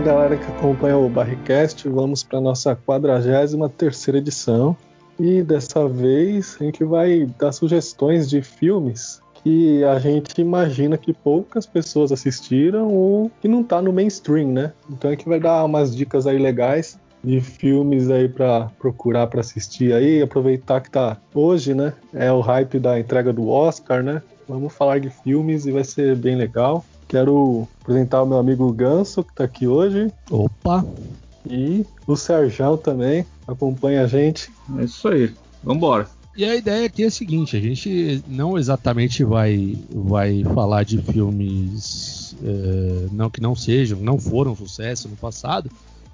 Aí, galera que acompanha o Barricast. Vamos para nossa 43 edição. E dessa vez a gente vai dar sugestões de filmes que a gente imagina que poucas pessoas assistiram ou que não tá no mainstream, né? Então a gente vai dar umas dicas aí legais de filmes aí para procurar para assistir aí, aproveitar que tá hoje, né? É o hype da entrega do Oscar, né? Vamos falar de filmes e vai ser bem legal. Quero apresentar o meu amigo Ganso, que tá aqui hoje. Opa! E o Serjão também acompanha a gente. É isso aí. Vambora. E a ideia aqui é a seguinte: a gente não exatamente vai, vai falar de filmes é, não que não sejam, não foram sucesso no passado,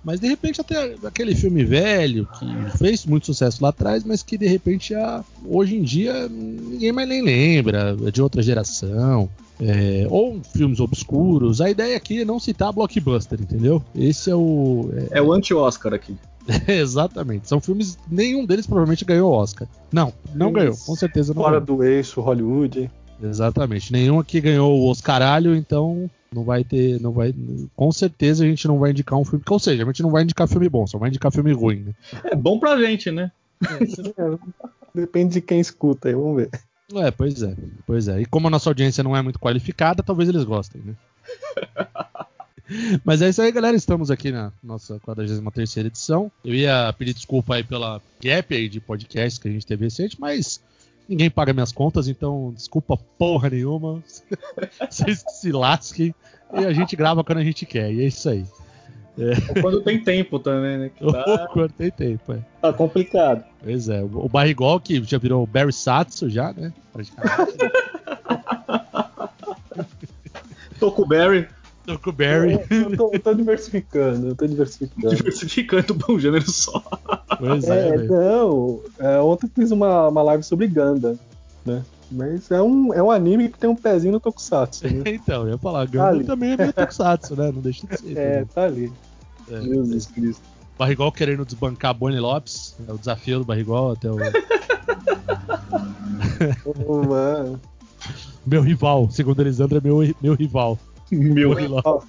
mas de repente até aquele filme velho que fez muito sucesso lá atrás, mas que de repente já, hoje em dia ninguém mais nem lembra, é de outra geração. É, ou filmes obscuros. A ideia aqui é não citar blockbuster, entendeu? Esse é o. É, é o anti-Oscar aqui. Exatamente. São filmes. Nenhum deles provavelmente ganhou Oscar. Não, não ganhou. Com certeza não. Fora ganhou. do eixo Hollywood. Exatamente. Nenhum aqui ganhou o Oscaralho, então não vai ter. não vai Com certeza a gente não vai indicar um filme. Ou seja, a gente não vai indicar filme bom, só vai indicar filme ruim, né? É bom pra gente, né? É, depende de quem escuta aí, vamos ver. É, pois é, pois é. E como a nossa audiência não é muito qualificada, talvez eles gostem, né? Mas é isso aí, galera. Estamos aqui na nossa 43 edição. Eu ia pedir desculpa aí pela gap aí de podcast que a gente teve recente, mas ninguém paga minhas contas, então desculpa porra nenhuma. Vocês se lasquem e a gente grava quando a gente quer. E é isso aí. É. Quando tem tempo também, né? Tá... Quando tem tempo, é. Tá complicado. Pois é. O Barrigol, que já virou o Barry Satsu já, né? Praticamente. Toco Barry. Toco Barry. Eu, eu, tô, eu tô diversificando, eu tô diversificando. Diversificando pra um gênero só. Pois é, é não. É, ontem fiz uma, uma live sobre Ganda, né? Mas é um, é um anime que tem um pezinho no Tokusatsu. Né? então, eu ia falar, Ganda tá também é meio Tokusatsu, né? Não deixa de ser. É, tá ali. É, Jesus Cristo. Barrigol querendo desbancar Bonnie Lopes. É o desafio do Barrigol até o. oh, mano. Meu rival, segundo Elisandro, é meu, meu rival. Meu rival.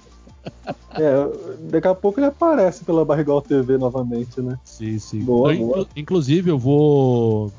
É, daqui a pouco ele aparece pela Barrigol TV novamente, né? Sim, sim. Boa, eu, boa. Inclusive, eu vou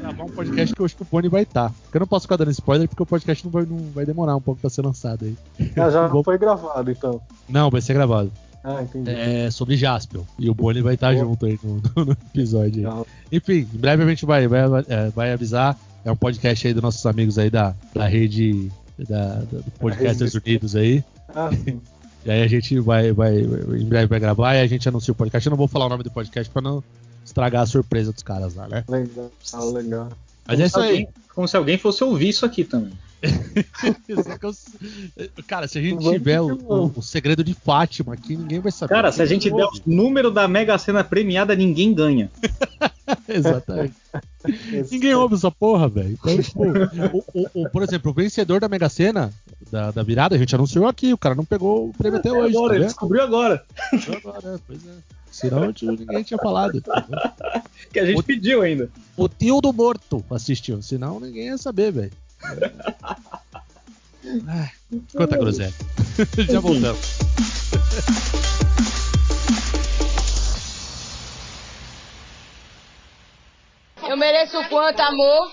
gravar um podcast que eu acho que o Bonnie vai estar. Porque eu não posso ficar dando spoiler porque o podcast não vai, não vai demorar um pouco pra ser lançado aí. Ah, já vou... foi gravado então. Não, vai ser gravado. Ah, entendi. É sobre Jaspion. E o Bonnie vai estar junto aí no, no episódio. Aí. Enfim, em breve a gente vai, vai, vai avisar. É um podcast aí dos nossos amigos aí da, da rede da, da, do Podcasters Unidos aí. Ah, sim. E aí a gente vai, vai, em breve vai gravar e a gente anuncia o podcast. Eu não vou falar o nome do podcast pra não estragar a surpresa dos caras lá, né? Legal, ah, legal. Mas como é isso alguém, aí. Como se alguém fosse ouvir isso aqui também. Cara, se a gente tiver o, o, o, segredo de Fátima aqui, ninguém vai saber. Cara, se a gente der o número da Mega Sena premiada, ninguém ganha. Exatamente. ninguém ouve essa porra, velho. Então, tipo, o, por exemplo, o vencedor da Mega Sena da, da, virada, a gente anunciou aqui, o cara não pegou o prêmio até hoje. Agora, tá ele descobriu agora. agora, pois é. Senão ninguém tinha falado. Que a gente o, pediu ainda. O tio do morto assistiu, senão ninguém ia saber, velho. Ai, quanta groselha. Já voltamos. Eu mereço quanto, amor?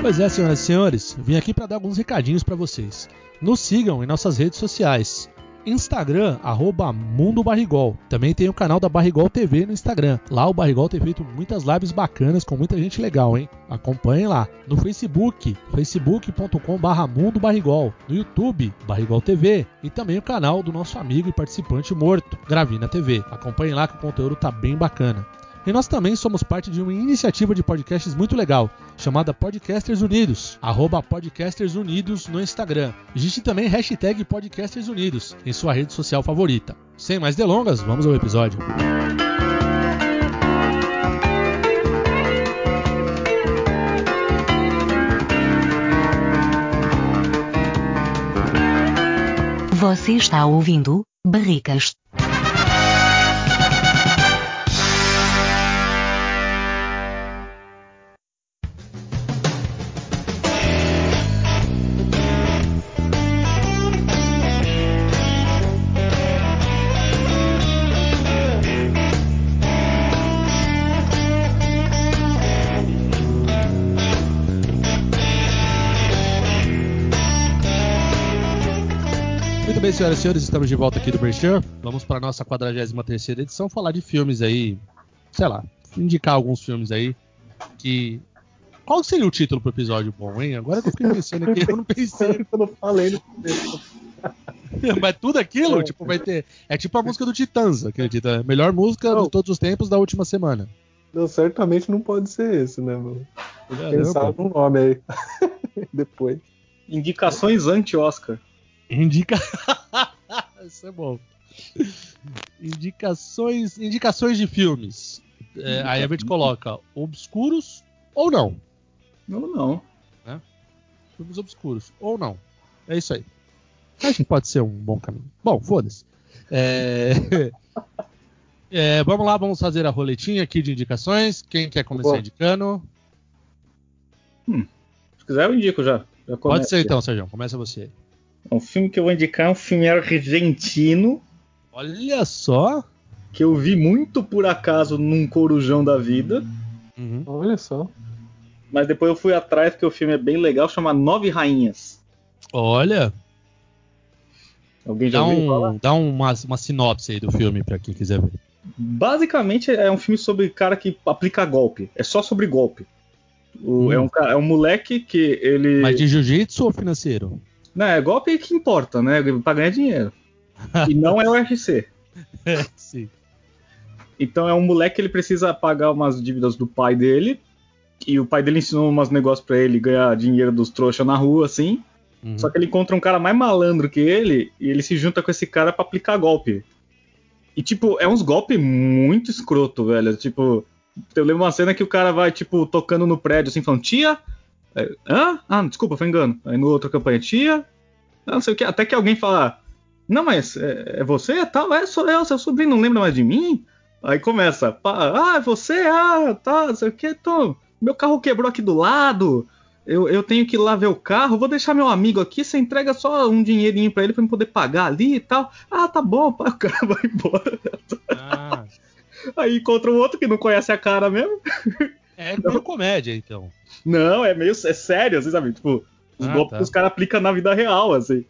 Pois é, senhoras e senhores, vim aqui para dar alguns recadinhos para vocês. Nos sigam em nossas redes sociais. Instagram, arroba Mundo Barrigol. Também tem o canal da Barrigol TV no Instagram. Lá o Barrigol tem feito muitas lives bacanas com muita gente legal, hein? Acompanhem lá. No Facebook, facebook.com Mundo Barrigol. No YouTube, Barrigol TV. E também o canal do nosso amigo e participante morto, Gravina TV. Acompanhem lá que o conteúdo tá bem bacana. E nós também somos parte de uma iniciativa de podcasts muito legal, chamada Podcasters Unidos, arroba Podcasters Unidos no Instagram. Existe também hashtag Podcasters Unidos em sua rede social favorita. Sem mais delongas, vamos ao episódio. Você está ouvindo Barricas. Senhoras e senhores, estamos de volta aqui do Merchan. Vamos para nossa 43 edição falar de filmes aí, sei lá, indicar alguns filmes aí que. Qual seria o título pro episódio bom, hein? Agora que eu fiquei pensando aqui, eu não pensei. eu não falei no começo. Mas tudo aquilo, tipo, vai ter. É tipo a música do Titãs, acredita? Melhor música Não. de todos os tempos da última semana. Não, certamente não pode ser esse, né, mano? Pensar num nome aí. Depois. Indicações anti-Oscar. Indica. Isso é bom. Indicações, indicações de filmes. É, aí a gente coloca obscuros ou não. Não, não. Filmes obscuros ou não. É isso aí. Acho que pode ser um bom caminho. Bom, foda-se. É... é, vamos lá, vamos fazer a roletinha aqui de indicações. Quem quer começar Boa. indicando? Se quiser, eu indico já. já Pode ser então, Sérgio. Começa você. Um filme que eu vou indicar é um filme argentino Olha só. que eu vi muito por acaso num corujão da vida. Uhum. Olha só. Mas depois eu fui atrás porque o filme é bem legal, chama Nove Rainhas. Olha, Alguém já dá, ouviu falar? um, dá uma, uma sinopse aí do filme pra quem quiser ver. Basicamente é um filme sobre cara que aplica golpe. É só sobre golpe. O- Hum. é, um, é um moleque que ele. Mas de jiu-jitsu ou financeiro? Não, é golpe que importa, né? Pra ganhar dinheiro. e não é o UFC. Sim. Então é um moleque que ele precisa pagar umas dívidas do pai dele. E o pai dele ensinou umas negócios pra ele ganhar dinheiro dos trouxas na rua, assim. Uhum. Só que ele encontra um cara mais malandro que ele e ele se junta com esse cara pra aplicar golpe. E, tipo, é uns golpes muito escroto, velho. Tipo, eu lembro uma cena que o cara vai, tipo, tocando no prédio, assim, falando, tia? Aí, Hã? Ah, desculpa, foi engano. Aí no outra campanha, tia? Ah, não sei o que. Até que alguém fala, não, mas é, é você? Tal, é, sou eu, seu sobrinho, não lembra mais de mim? Aí começa, ah, é você? Ah, tá, não sei o que, tô. Meu carro quebrou aqui do lado. Eu, eu tenho que ir lá ver o carro, vou deixar meu amigo aqui, você entrega só um dinheirinho pra ele pra eu poder pagar ali e tal. Ah, tá bom, pá, o cara vai embora. Ah, Aí encontra um outro que não conhece a cara mesmo. É meio comédia, então. Não, é meio é sério, assim, sabe? Tipo, os Ah, golpes tá. que os caras aplicam na vida real, assim.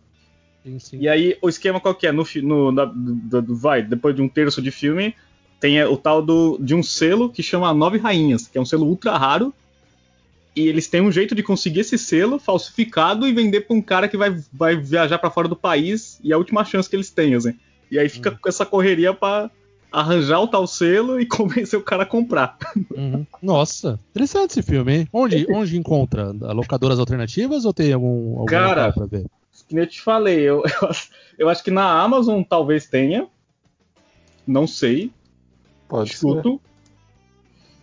Sim, sim. E aí, o esquema qual que é? No, no, na- do- vai, depois de um terço de filme, tem é, o tal do, de um selo que chama Nove Rainhas, que é um selo ultra raro. E eles têm um jeito de conseguir esse selo falsificado e vender pra um cara que vai, vai viajar pra fora do país e é a última chance que eles têm, assim. E aí fica Hum. com essa correria pra arranjar o tal selo e convencer o cara a comprar. Uhum. Nossa, interessante esse filme, hein? Onde, onde encontra? Locadoras alternativas ou tem algum, algum Cara, local pra ver? Que nem eu te falei, eu, eu, acho- eu acho que na Amazon talvez tenha. Não sei. Pode ser.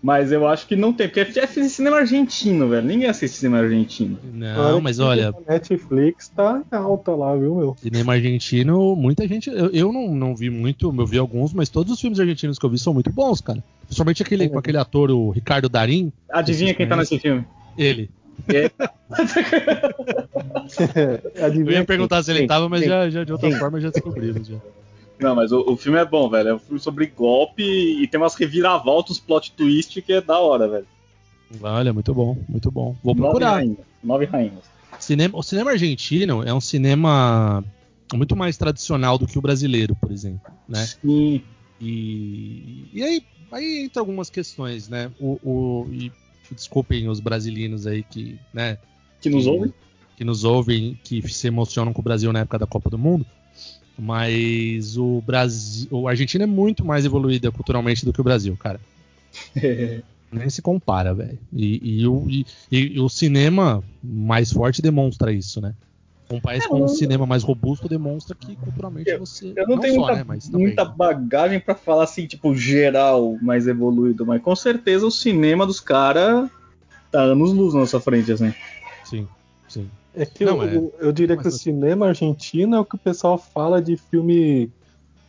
Mas eu acho que não tem, porque é cinema argentino, velho. Ninguém assiste cinema argentino. Não, mas olha, a Netflix tá em alta lá, viu, meu? cinema argentino, muita gente. Eu, eu não, não vi muito, eu vi alguns, mas todos os filmes argentinos que eu vi são muito bons, cara. Principalmente aquele, com aquele ator, o Ricardo Darim. Adivinha quem tá nesse filme? Ele. Eu Adivinha ia perguntar se ele Quem? tava, mas Quem? já, já de outra Quem? forma já descobrimos. Já. Não, mas o, o filme é bom, velho. É um filme sobre golpe e tem umas reviravoltas, plot twist que é da hora, velho. Olha, muito bom, muito bom. Vou Nove procurar. rainhas. Nove rainhas. Cinema, o cinema argentino é um cinema muito mais tradicional do que o brasileiro, por exemplo, né? Sim. E, e aí, aí entra algumas questões, né? O, o- e desculpem os brasileiros aí que, né, Que nos ouve? que nos ouvem, que se emocionam com o Brasil na época da Copa do Mundo. Mas o Brasil, o Argentina é muito mais evoluída culturalmente do que o Brasil, cara. Nem se compara, velho. E, e o- e- e o cinema mais forte demonstra isso, né? Um país com um cinema mais robusto demonstra que culturalmente você. Eu não, tenho só, muita, né? Mas também. muita bagagem pra falar assim, tipo, geral, mais evoluído, mas com certeza o cinema dos caras tá anos luz na nossa frente, assim. Sim, sim. É que Não, eu, é- eu diria que o Mas- cinema argentino é o que o pessoal fala de filme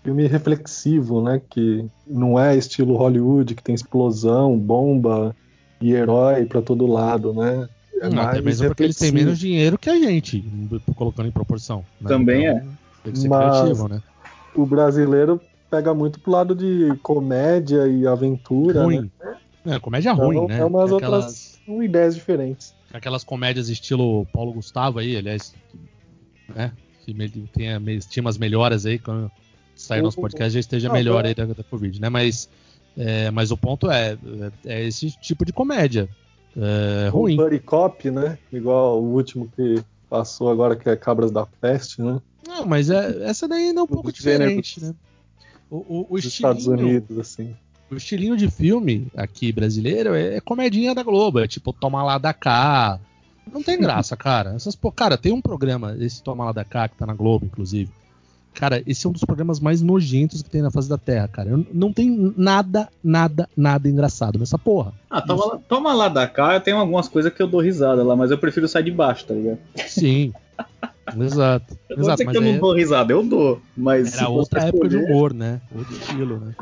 filme reflexivo, né? Que não é estilo Hollywood, que tem explosão, bomba e herói pra todo lado, né? É Não, até mesmo porque eles têm menos dinheiro que a gente, colocando em proporção. né? Também Então, Tem que ser Mas- criativo, né? O brasileiro pega muito pro lado de comédia e aventura, né? Ruim. É, comédia Então, ruim, né? É umas aquelas, outras ideias diferentes. Aquelas comédias estilo Paulo Gustavo aí, aliás. Né? que tenha, tinha umas melhoras aí quando sair O- nosso podcast já esteja Não, melhor não. aí da, da Covid, né? Mas, é, mas o ponto é, é esse tipo de comédia. É, ruim. Um buddy cop, né? Igual o último que passou agora, que é Cabras da Peste, né? Não, mas é, essa daí ainda é um pouco diferente, né? O, o, o Dos Estados Unidos, assim. O estilinho de filme aqui brasileiro é, é comedinha da Globo, é tipo Toma lá da cá. Não tem graça, cara. Essas, pô, cara, tem um programa, esse Toma lá da cá, que tá na Globo, inclusive. Cara, esse é um dos programas mais nojentos que tem na face da Terra, cara. Eu- Não tem nada, nada, nada engraçado nessa porra. Ah, toma lá, toma lá da cá, tem algumas coisas que eu dou risada lá, mas eu prefiro sair de baixo, tá ligado? Sim. Exato. Eu não Exato, sei mas que eu não aí dou risada, eu dou. Mas era outra época de escolher- humor, né? Outro estilo, né?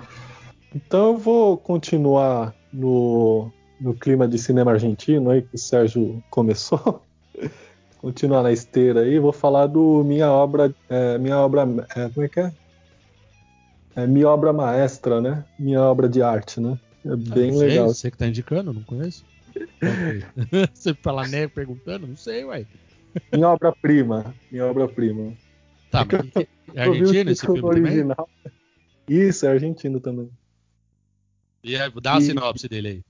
Então eu vou continuar no, no clima de cinema argentino aí que o Sérgio começou. continuar na esteira aí, vou falar do minha obra, é, minha obra, é, como é que é? É minha obra maestra, né? Minha obra de arte, né? É Ah, bem não sei, legal. Você que tá indicando, não conheço. Você fala né perguntando? Não sei, ué. Minha obra-prima, minha obra-prima. Tá, É mas é argentino esse filme também? original. Isso, é argentino também. E aí, dá a E- sinopse dele aí.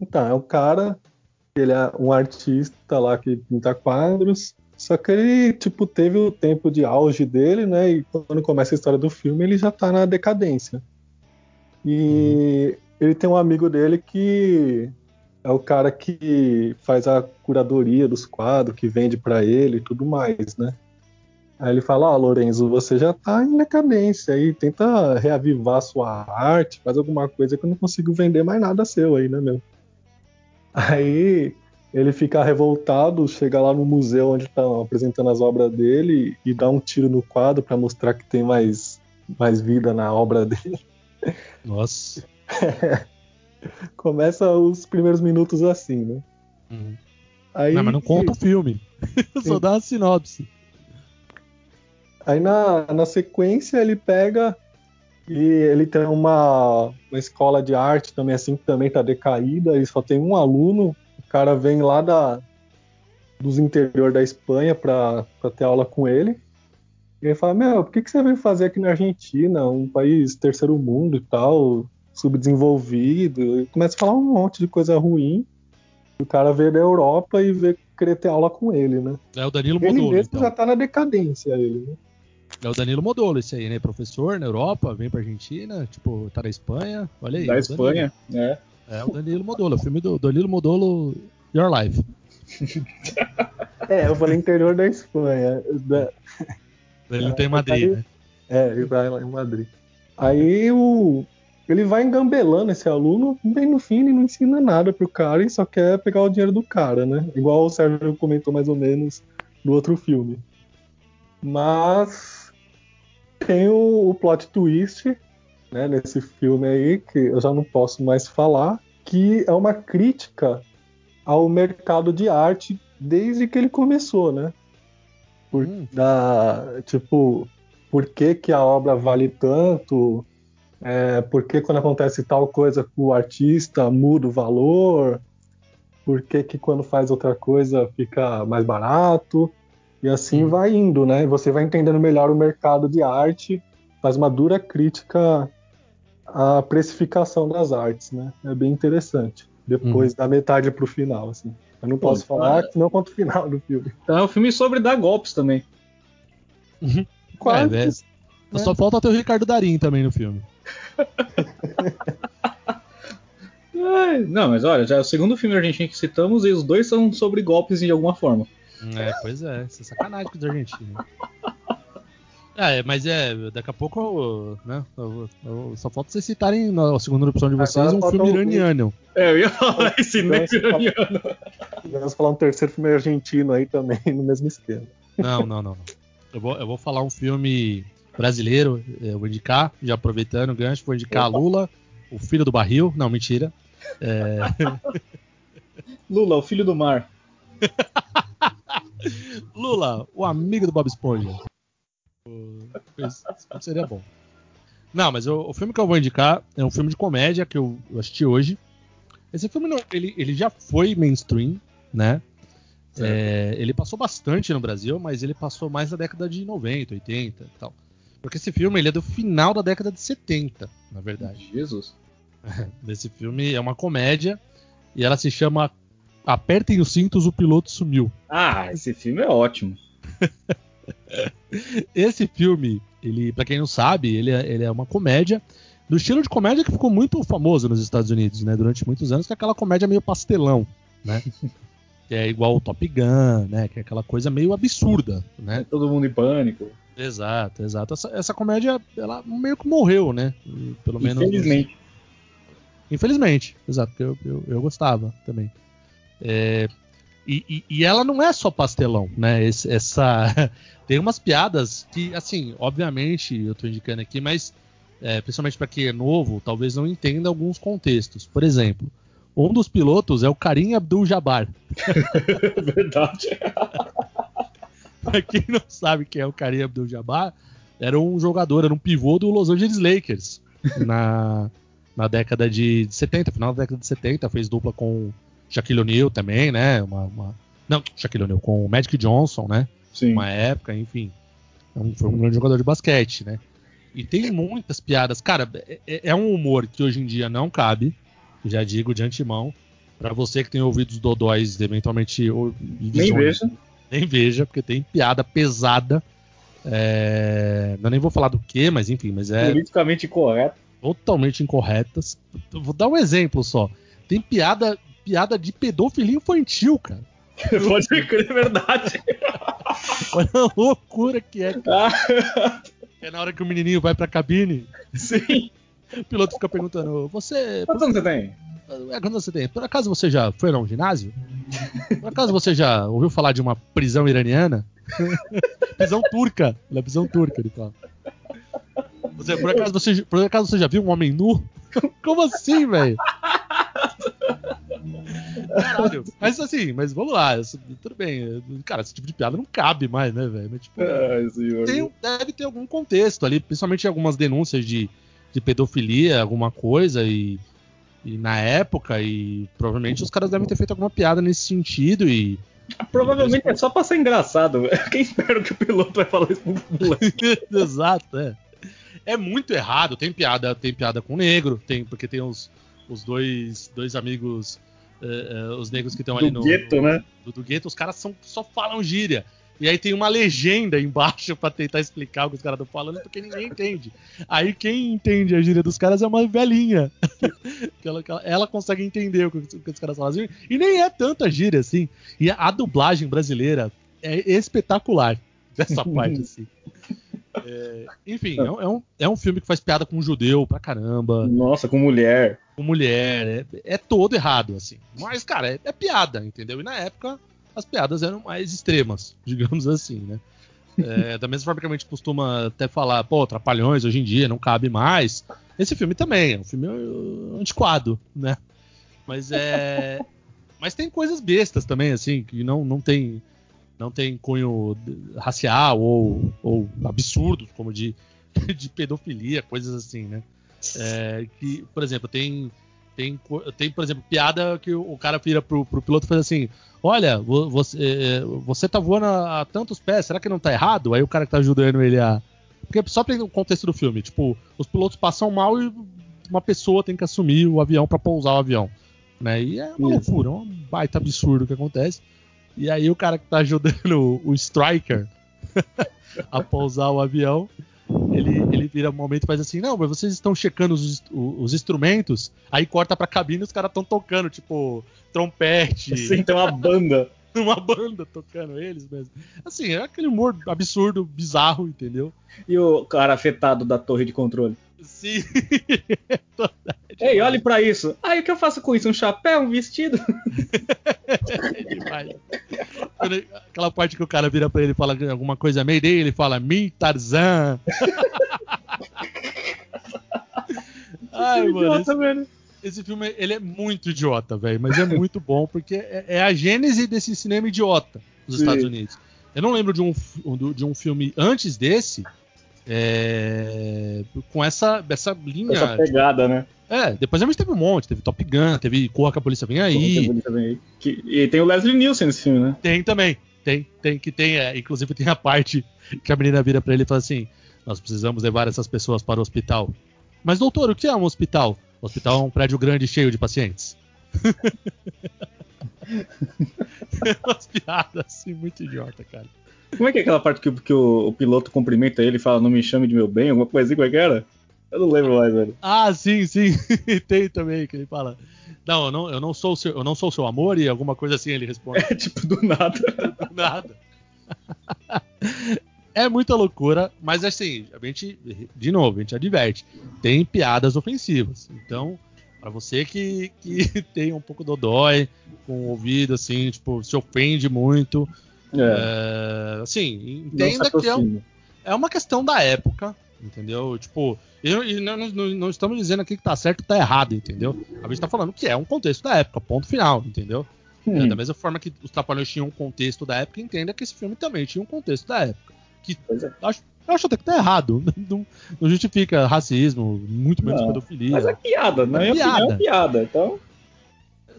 Então, é um cara, ele é um artista lá que pinta quadros, só que ele, tipo, teve o tempo de auge dele, né? E quando começa a história do filme, ele já tá na decadência. E ele tem um amigo dele que é o cara que faz a curadoria dos quadros, que vende pra ele e tudo mais, né? Aí ele fala, ó, Lorenzo, você já tá em decadência aí, tenta reavivar sua arte, faz alguma coisa que eu não consigo vender mais nada seu aí, né, meu? Aí ele fica revoltado, chega lá no museu onde estão apresentando as obras dele e dá um tiro no quadro para mostrar que tem mais, mais vida na obra dele. Nossa. Começa os primeiros minutos assim, né? Uhum. Aí, Não, mas não conta o filme. Só dá a sinopse. Aí na, na sequência ele pega e ele tem uma, uma escola de arte também assim que também tá decaída, e só tem um aluno, o cara vem lá da dos interior da Espanha para ter aula com ele. E ele fala, meu, por que, que você veio fazer aqui na Argentina, um país terceiro mundo e tal, subdesenvolvido? E começa a falar um monte de coisa ruim. O cara veio da Europa e veio querer ter aula com ele, né? É o Danilo Ele Modolo, mesmo então. já tá na decadência, ele, né? É o Danilo Modolo esse aí, né? Professor na Europa, vem pra Argentina, tipo, tá na Espanha. Olha aí. Da Espanha, é. Danilo. É o Danilo Modolo, o filme do Danilo Modolo Your Life. É, eu falei interior da Espanha. Da- Ele não tem Madrid, né? É, ele vai lá em Madrid. Aí o... ele vai engambelando esse aluno, bem no fim ele não ensina nada pro cara e só quer pegar o dinheiro do cara, né? Igual o Sérgio comentou mais ou menos no outro filme. Mas tem o, o plot twist, né, nesse filme aí, que eu já não posso mais falar, que é uma crítica ao mercado de arte desde que ele começou, né? Por, Hum. da, tipo, por que, que a obra vale tanto? É, por que quando acontece tal coisa com o artista muda o valor? Por que, que quando faz outra coisa fica mais barato? E assim vai indo, né? Você vai entendendo melhor o mercado de arte, faz uma dura crítica à precificação das artes, né? É bem interessante. Depois da metade pro final, assim. Eu não posso Pô, falar então que não conta o final do filme. Então é um filme sobre dar golpes também. Quase. É, velho. Só falta ter o Ricardo Darim também no filme. Não, mas olha, já é o segundo filme argentino que citamos e os dois são sobre golpes de alguma forma. É, pois é, isso é sacanagem com os argentinos. É, mas é, daqui a pouco, né? eu- eu- só falta vocês citarem na segunda opção de vocês Agora um filme iraniano. É, eu ia falar esse iraniano. Vamos falar um terceiro filme argentino aí também, no mesmo esquema. Não, não, não. Eu, vou, eu vou falar um filme brasileiro, eu vou indicar, já aproveitando o gancho, vou indicar a Lula, o filho do barril. Não, mentira. É, Lula, o filho do mar. Lula, o amigo do Bob Esponja. Seria bom. Não, mas o, o filme que eu vou indicar é um filme de comédia que eu, eu assisti hoje. Esse filme não- ele, ele já foi mainstream, né? É, ele passou bastante no Brasil, mas ele passou mais na década de 90, 80 e tal. Porque esse filme ele é do final da década de 70, na verdade. Jesus. Esse filme é uma comédia e ela se chama Apertem os cintos, o piloto sumiu. Ah, esse filme é ótimo. Esse filme, ele, para quem não sabe, ele é, ele é uma comédia do estilo de comédia que ficou muito famoso nos Estados Unidos, né, durante muitos anos, que é aquela comédia meio pastelão, né? que é igual o Top Gun, né? Que é aquela coisa meio absurda, né? Todo mundo em pânico. Exato, exato. Essa, essa comédia, ela meio que morreu, né? Pelo menos. Infelizmente. Infelizmente, exato, porque eu, eu, eu gostava também. É, e, e, e ela não é só pastelão, né? Esse- essa tem umas piadas que, assim, obviamente, eu tô indicando aqui, mas é, principalmente para quem é novo, talvez não entenda alguns contextos. Por exemplo, um dos pilotos é o Karim Abdul-Jabbar. Verdade. Pra quem não sabe quem é o Karim Abdul-Jabbar, era um jogador, era um pivô do Los Angeles Lakers na, na década de 70, final da década de 70, fez dupla com Shaquille O'Neal também, né? Uma, uma- não, Shaquille O'Neal, com o Magic Johnson, né? Sim. Uma época, enfim. É um- foi um grande jogador de basquete, né? E tem muitas piadas. Cara, é, é um humor que hoje em dia não cabe, já digo de antemão. Pra você que tem ouvidos dodóis, eventualmente. ou- Nem veja. nem veja, porque tem piada pesada. É, Eu nem vou falar do que, mas enfim, mas é Politicamente correto. totalmente incorretas. Vou dar um exemplo só. Tem piada, piada de pedofilia infantil, cara. Pode crer, é verdade. Olha a loucura que é. Ah, É na hora que o menininho vai pra cabine, sim. o piloto fica perguntando: Você. Quantos anos você tem? É, quando você tem? Por acaso você já foi a um ginásio? Por acaso você já ouviu falar de uma prisão iraniana? prisão turca. Ela é prisão turca, ele fala. Você, por, acaso você, por acaso você já viu um homem nu? Como assim, velho? Caralho. Mas assim, mas vamos lá. Tudo bem. Cara, esse tipo de piada não cabe mais, né, velho? Mas, tipo, Ai, tem- deve ter algum contexto ali, principalmente algumas denúncias de, de pedofilia, alguma coisa, e, e na época, e provavelmente os caras devem ter feito alguma piada nesse sentido, e. Provavelmente é só pra ser engraçado. Quem espera que o piloto vai falar isso pro moleque? Exato, é. É muito errado, tem piada, tem piada com negro, tem, porque tem os, os dois, dois amigos, eh, eh, os negros que estão ali Do no. gueto, né? do, do gueto, os caras são, só falam gíria. E aí tem uma legenda embaixo pra tentar explicar o que os caras estão falando, porque ninguém entende. Aí quem entende a gíria dos caras é uma velhinha. ela, ela, consegue entender o que, o que os caras falam. E nem é tanta gíria assim. E a, dublagem brasileira é espetacular dessa parte, assim. É, enfim, é, um- é um, é um filme que faz piada com judeu pra caramba Nossa, com mulher. Com mulher, é, é todo errado, assim. Mas, cara, é, é piada, entendeu? E na época as piadas eram mais extremas, digamos assim, né? É, da mesma forma que a gente costuma até falar, pô, Trapalhões hoje em dia não cabe mais. Esse filme também, é um filme uh, antiquado, né? Mas é. Mas tem coisas bestas também, assim, que não, não tem. Não tem cunho racial ou, ou absurdos, como de, de pedofilia, coisas assim, né? É, que, por exemplo, tem, tem, tem, por exemplo, piada que o cara vira pro, pro piloto e faz assim: Olha, vo- você, é, você tá voando a, a tantos pés, será que não tá errado? Aí o cara que tá ajudando ele a. Porque só pra o contexto do filme, tipo, os pilotos passam mal e uma pessoa tem que assumir o avião pra pousar o avião. Né? E é uma Isso. loucura, é um baita absurdo que acontece. E aí o cara que tá ajudando o, o Striker a pousar o avião, ele, ele vira um momento e faz assim, não, mas vocês estão checando os, os instrumentos, aí corta pra cabine e os caras estão tocando, tipo, trompete, Sim, tem uma banda. uma banda tocando eles mesmo. Assim, é aquele humor absurdo, bizarro, entendeu? E o cara afetado da torre de controle. Sim. Ei, olhe pra isso. Aí o que eu faço com isso? Um chapéu, um vestido? É demais. Aquela parte que o cara vira pra ele e fala alguma coisa meio dele, ele fala, me Tarzan. Ai, mano, esse, Idiota, velho. esse filme ele é muito idiota, velho, mas é muito bom porque é, é a gênese desse cinema idiota dos Sim. Estados Unidos. Eu não lembro de um, de um filme antes desse É, com essa, essa linha. Essa pegada, né? É, depois a gente teve um monte, teve Top Gun, teve Corra que a Polícia Vem Aí. Que, e tem o Leslie Nielsen nesse filme, né? Tem também, tem, tem, que tem, é, inclusive tem a parte que a menina vira pra ele e fala assim, nós precisamos levar essas pessoas para o hospital. Mas doutor, o que é um hospital? O hospital é um prédio grande cheio de pacientes. Umas piadas assim, muito idiota, cara. Como é que é aquela parte que, que o, o, piloto cumprimenta ele e fala, não me chame de meu bem, alguma coisa assim, como é que era? Eu não lembro mais, velho. Ah, sim, sim. Tem também, que ele fala. Não, eu não, eu não sou o seu, eu não sou seu amor e alguma coisa assim ele responde. É tipo do nada. do nada. é muita loucura, mas assim, a gente, de novo, a gente adverte. Tem piadas ofensivas. Então, para você que, que tem um pouco dodói, com o ouvido assim, tipo, se ofende muito. É. É, assim, entenda que é, um, é uma questão da época, entendeu? Tipo, e, não, não, não, estamos dizendo aqui que tá certo ou tá errado, entendeu? A gente tá falando que é um contexto da época, ponto final, entendeu? Hum. É, da mesma forma que os Trapalhões tinham um contexto da época, entenda que esse filme também tinha um contexto da época. Que é. acho, eu acho até que tá errado. Não, não justifica racismo, muito menos pedofilia. Mas é piada, né? É piada. é piada, então.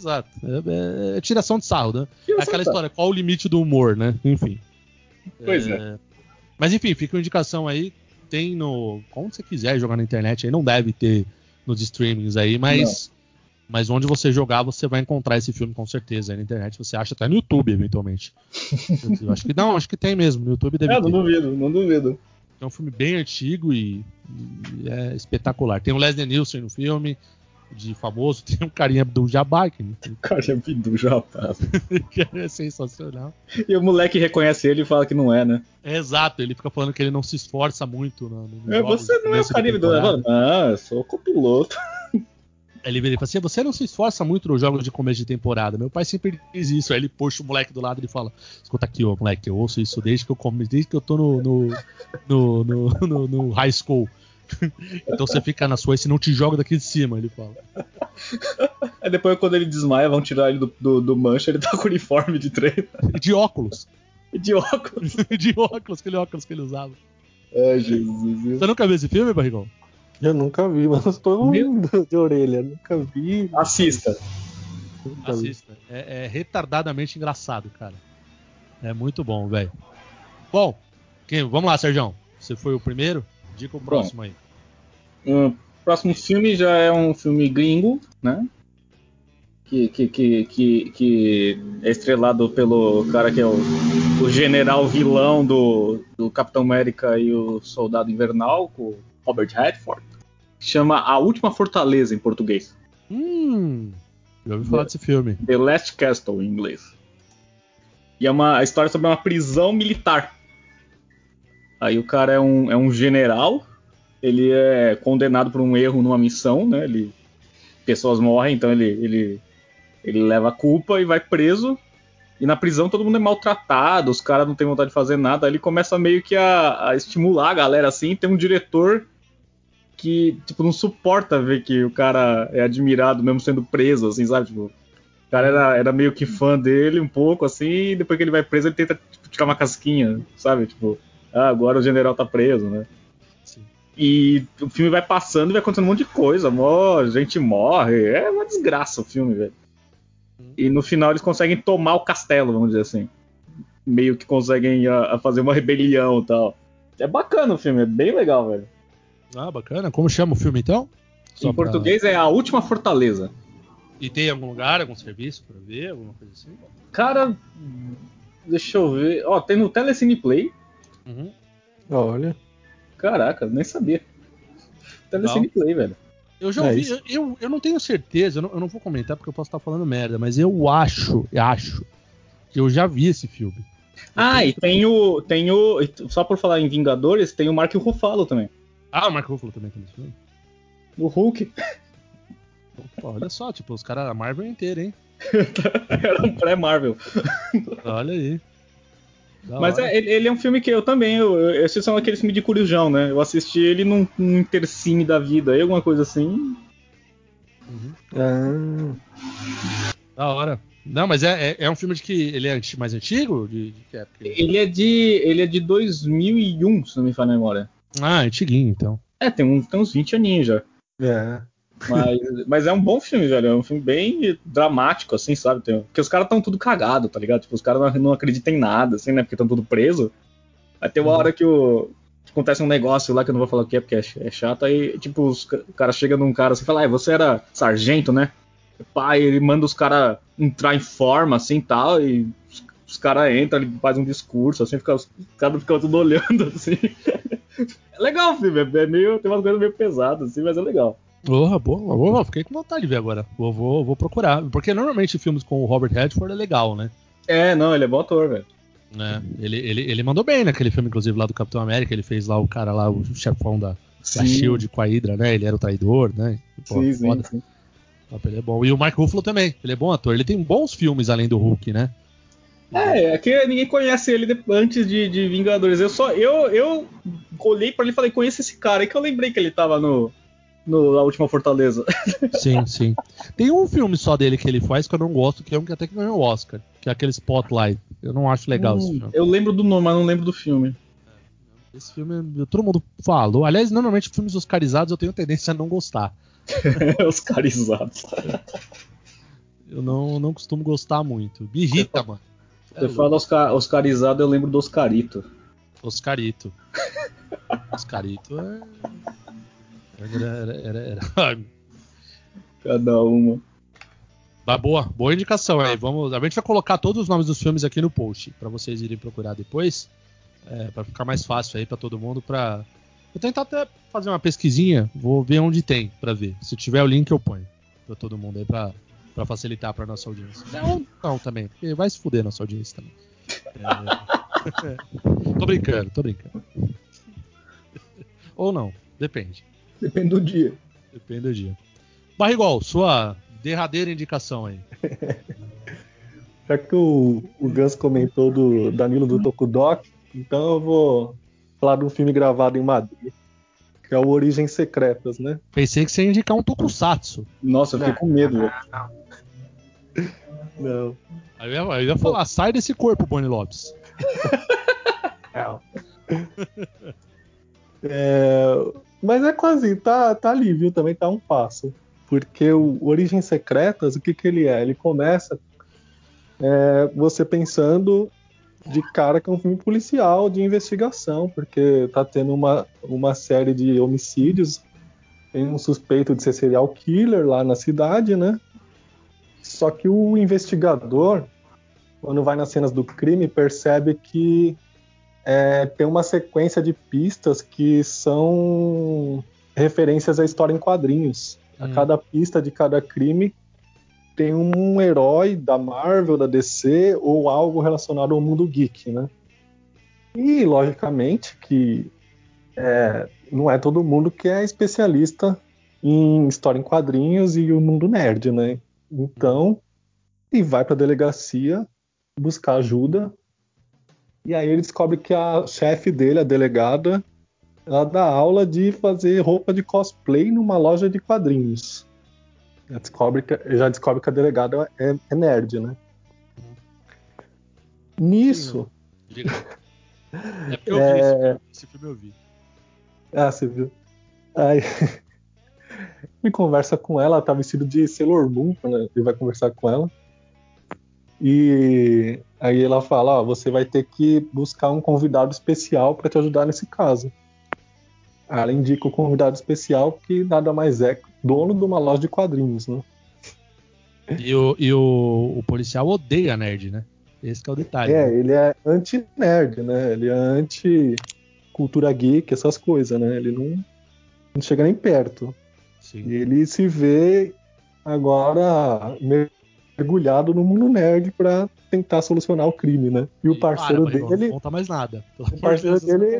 Exato. É, é, é, tiração de sarro, né? Tiração aquela história, qual o limite do humor, né? Enfim. Pois é. é. Mas enfim, fica uma indicação aí. Tem no. Onde você quiser jogar na internet aí, não deve ter nos streamings aí, mas. Não. Mas onde você jogar, você vai encontrar esse filme com certeza. Aí na internet você acha até no YouTube, eventualmente. eu acho que não, acho que tem mesmo. No YouTube deve é, ter. não duvido, não duvido. É um filme bem antigo e, e é espetacular. Tem o Leslie Nielsen no filme, de famoso, tem um carinha do Jabá. Que, carinha do Jabá. que é sensacional. E o moleque reconhece ele e fala que não é, né? É, exato, ele fica falando que ele não se esforça muito. No, no é, você não é o carinha do Jabá. Ah, eu sou copiloto. Ele vira e fala assim: você não se esforça muito nos jogos de começo de temporada. Meu pai sempre diz isso. Aí ele puxa o moleque do lado e fala: Escuta aqui, ó, moleque, eu ouço isso desde que eu come, desde que eu tô no, no, no, no, no, no high school. então você fica na sua e se não te joga daqui de cima, ele fala. Aí depois, quando ele desmaia, vão tirar ele do, do, do mancha, ele tá com uniforme de treino. De óculos. De óculos. de óculos, aquele óculos que ele usava. Ai, Jesus. Você nunca viu esse filme, Barrigão? Eu nunca vi, mas estou ouvindo de orelha. Nunca vi. Assista. Assista. É, é, retardadamente engraçado, cara. É muito bom, velho. Bom, quem, vamos lá, Sérgio. Você foi o primeiro? Dica o próximo bom, aí. O próximo filme já é um filme gringo, né? Que, que, que, que, que é estrelado pelo cara que é o, o general vilão do, do Capitão América e o Soldado Invernal, com Robert Redford chama A Última Fortaleza em português. Hum, já ouvi falar desse filme. The Last Castle em inglês. E é uma história sobre uma prisão militar. Aí o cara é um, é um general, ele é condenado por um erro numa missão, né? Ele, pessoas morrem, então ele, ele, ele leva a culpa e vai preso. E na prisão todo mundo é maltratado, os caras não têm vontade de fazer nada. Aí ele começa meio que a, a estimular a galera assim. Tem um diretor que, tipo, não suporta ver que o cara é admirado mesmo sendo preso, assim, sabe? Tipo, o cara era, era meio que fã dele um pouco, assim, e depois que ele vai preso, ele tenta tipo, tirar uma casquinha, sabe? Tipo, ah, agora o general tá preso, né? Sim. E o filme vai passando e vai acontecendo um monte de coisa, mó, gente morre, é uma desgraça o filme, velho. E no final eles conseguem tomar o castelo, vamos dizer assim. Meio que conseguem a, a fazer uma rebelião e tal. É bacana o filme, é bem legal, velho. Ah, bacana. Como chama o filme então? Só em pra... português é A Última Fortaleza. E tem algum lugar, algum serviço para ver, alguma coisa assim? Cara, deixa eu ver. Ó, tem no Telecine Play. Uhum. Olha. Caraca, nem sabia. Telecine não. Play, velho. Eu já é ouvi, eu, eu, eu, não tenho certeza, eu não, eu não, vou comentar porque eu posso estar falando merda, mas eu acho, acho que eu já vi esse filme. Ah, e tem o, tem o. Só por falar em Vingadores, tem o Mark Ruffalo também. Ah, o Mark Ruffalo também tá nesse filme. O Hulk. Pô, olha só, tipo, os caras, a Marvel inteira, hein? Era um pré-Marvel. Olha aí. Da Mas é, ele, é um filme que eu também. Eu, eu, esses são aqueles filmes de curioso, né? Eu assisti ele num, num intercine da vida, aí alguma coisa assim. Uhum. Ah. Da hora. Não, mas é, é, é, um filme de que ele é mais antigo? De, de que época? Ele é de ele é de 2001, se não me falha a memória. Ah, antiguinho, então. É, tem, um, tem uns 20 aninhos já. É. Mas, mas é um bom filme, velho. É um filme bem dramático, assim, sabe? Tem- porque os caras estão tudo cagado, tá ligado? Tipo, os caras não, não acreditam em nada, assim, né? Porque estão tudo preso. Aí tem uma hora que, o, que acontece um negócio lá que eu não vou falar o que é, porque é, é chato. Aí, tipo, os, o cara chega num cara assim e fala, ah, você era sargento, né? Pai, ele manda os caras entrar em forma, assim e tal, e os, os caras entram, ele faz um discurso, assim, fica, os caras ficam tudo olhando, assim. É legal o filme, é, é meio, tem umas coisas meio pesadas, assim, mas é legal. Porra, boa, boa, fiquei com vontade de ver agora. Vou, vou, vou procurar. Porque normalmente filmes com o Robert Redford é legal, né? É, não, ele é bom ator, velho. né? Ele, ele, ele mandou bem naquele filme, inclusive, lá do Capitão América. Ele fez lá o cara lá, o chefão da, da Shield com a Hydra, né? Ele era o traidor, né? Pô, sim, sim, foda. sim. Ele é bom. E o Mark Ruffalo também. Ele é bom ator. Ele tem bons filmes além do Hulk, né? É, é que ninguém conhece ele de- antes de, de Vingadores. Eu só eu, eu olhei pra ele e falei, conheço esse cara. Aí que eu lembrei que ele tava no, no A Última Fortaleza. Sim, sim. Tem um filme só dele que ele faz que eu não gosto, que é um que até que ganhou o Oscar, que é aquele Spotlight. Eu não acho legal esse Hum, filme. eu lembro do nome, mas não lembro do filme. Esse filme, todo mundo falou. Aliás, normalmente filmes oscarizados eu tenho tendência a não gostar. Oscarizado. Eu não, não costumo gostar muito. Me irrita, mano. É Você fala Oscar, Oscarizado, eu lembro do Oscarito. Oscarito. Oscarito é. Era, era, era, era- Cada uma. Mas boa, boa indicação aí. Vamos, a gente vai colocar todos os nomes dos filmes aqui no post pra vocês irem procurar depois, é, para ficar mais fácil aí pra todo mundo. Pra vou tentar até fazer uma pesquisinha, vou ver onde tem pra ver. Se tiver o link eu ponho pra todo mundo aí pra, pra facilitar pra nossa audiência. Não, não também, porque vai se fuder nossa audiência também. É, tô brincando, tô brincando. Ou não, depende. Depende do dia. Depende do dia. Barrigol, sua derradeira indicação aí. Já que o, o Gus comentou do Danilo do Tokudok, então eu vou falar de um filme gravado em Madrid, que é o Origens Secretas, né? Pensei que você ia indicar um tokusatsu. Nossa, eu fiquei com medo, velho. Não. Aí eu ia, eu ia falar, sai desse corpo, Bonnie Lopes. É, mas é quase, tá, tá ali, viu? Também tá um passo. Porque o Origens Secretas, o que, que ele é? Ele começa é, você pensando de cara que é um filme policial de investigação, porque tá tendo uma, uma série de homicídios, tem um suspeito de ser serial killer lá na cidade, né? Só que o investigador, quando vai nas cenas do crime, percebe que é, tem uma sequência de pistas que são referências à história em quadrinhos. A Hum. cada pista de cada crime tem um herói da Marvel, da DC ou algo relacionado ao mundo geek, né? E logicamente que é, não é todo mundo que é especialista em história em quadrinhos e o mundo nerd, né? Então, e vai para a delegacia buscar ajuda e aí ele descobre que a chefe dele, a delegada, ela dá aula de fazer roupa de cosplay numa loja de quadrinhos. Já descobre que, já descobre que a delegada é, é nerd, né? Nisso. Diga. É porque eu vi É. esse filme, esse filme eu vi. Ah, você viu? Aí. Ele conversa com ela, ela tá vestido de Sailor Moon quando ele vai conversar com ela. E aí ela fala, ó, você vai ter que buscar um convidado especial para te ajudar nesse caso. Ela indica o convidado especial que nada mais é dono de uma loja de quadrinhos, né? E, o, e o, o policial odeia nerd, né? Esse que é o detalhe. É, né? ele é anti-nerd, né? Ele é anti-cultura geek, essas coisas, né? Ele não, não chega nem perto. Sim. E ele se vê agora mergulhado no mundo nerd pra tentar solucionar o crime, né? E o E parceiro para, dele Não conta mais nada. Pelo de parceiro Deus, dele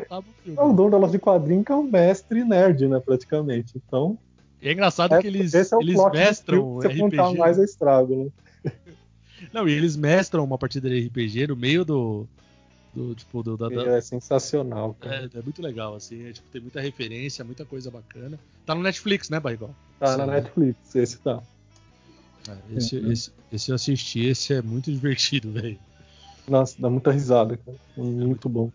é o dono da loja de quadrinhos, que é um mestre nerd, né? Praticamente. Então, E é engraçado que eles, é o eles do mestram se contar mais é estrago, né? Não, e eles mestram uma partida de RPG no meio do. do tipo, do, da, da- É sensacional, cara. É, é muito legal, assim. é, tipo, tem muita referência, muita coisa bacana. Tá no Netflix, né, Barrigol? Tá na Sim. Netflix, esse tá. É, esse, Uhum. esse, esse eu assisti, esse é muito divertido, velho. Nossa, dá muita risada, cara. Muito bom.